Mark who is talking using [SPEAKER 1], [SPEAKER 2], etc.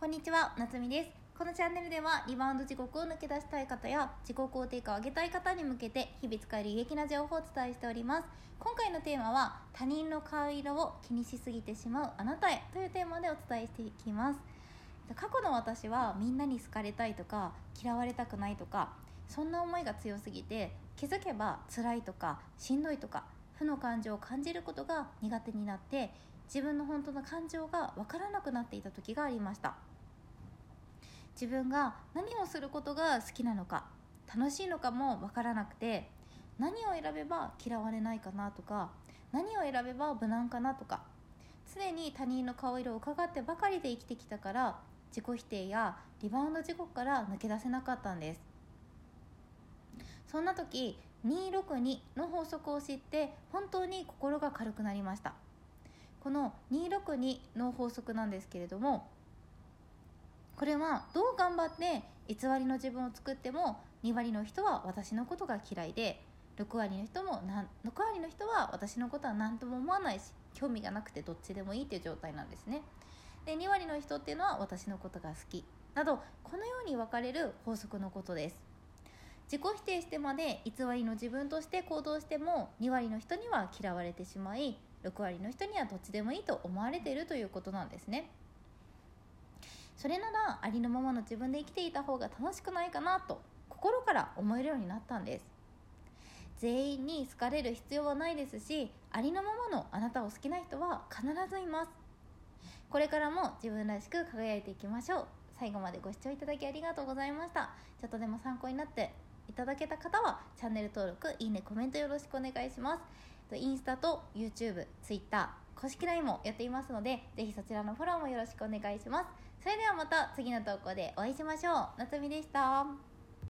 [SPEAKER 1] こんにちは、なつみです。このチャンネルではリバウンド地獄を抜け出したい方や自己肯定感を上げたい方に向けて日々使える有益な情報をお伝えしております。今回のテーマは他人の顔色を気にしすぎてしまうあなたへというテーマでお伝えしていきます。過去の私はみんなに好かれたいとか嫌われたくないとかそんな思いが強すぎて気づけば辛いとかしんどいとか負の感情を感じることが苦手になって自分の本当の感情が分からなくなっていた時がありました。自分が何をすることが好きなのか楽しいのかも分からなくて何を選べば嫌われないかなとか何を選べば無難かなとか常に他人の顔色を伺ってばかりで生きてきたから自己否定やリバウンド事故から抜け出せなかったんです。そんな時262の法則を知って本当に心が軽くなりました。この262の法則なんですけれどもこれはどう頑張って偽りの自分を作っても2割の人は私のことが嫌いで6割の人もなん6割の人は私のことは何とも思わないし興味がなくてどっちでもいいという状態なんですね。で2割の人っていうのは私のことが好きなどこのように分かれる法則のことです。自己否定してまで偽りの自分として行動しても2割の人には嫌われてしまい6割の人にはどっちでもいいと思われているということなんですね。それならありのままの自分で生きていた方が楽しくないかなと心から思えるようになったんです。全員に好かれる必要はないですしありのままのあなたを好きな人は必ずいます。これからも自分らしく輝いていきましょう。最後までご視聴いただきありがとうございました。ちょっとでも参考になっていただけた方はチャンネル登録いいねコメントよろしくお願いします。インスタと YouTube、Twitter 公式 LINE もやっていますのでぜひそちらのフォローもよろしくお願いします。それではまた次の投稿でお会いしましょう。なつみでした。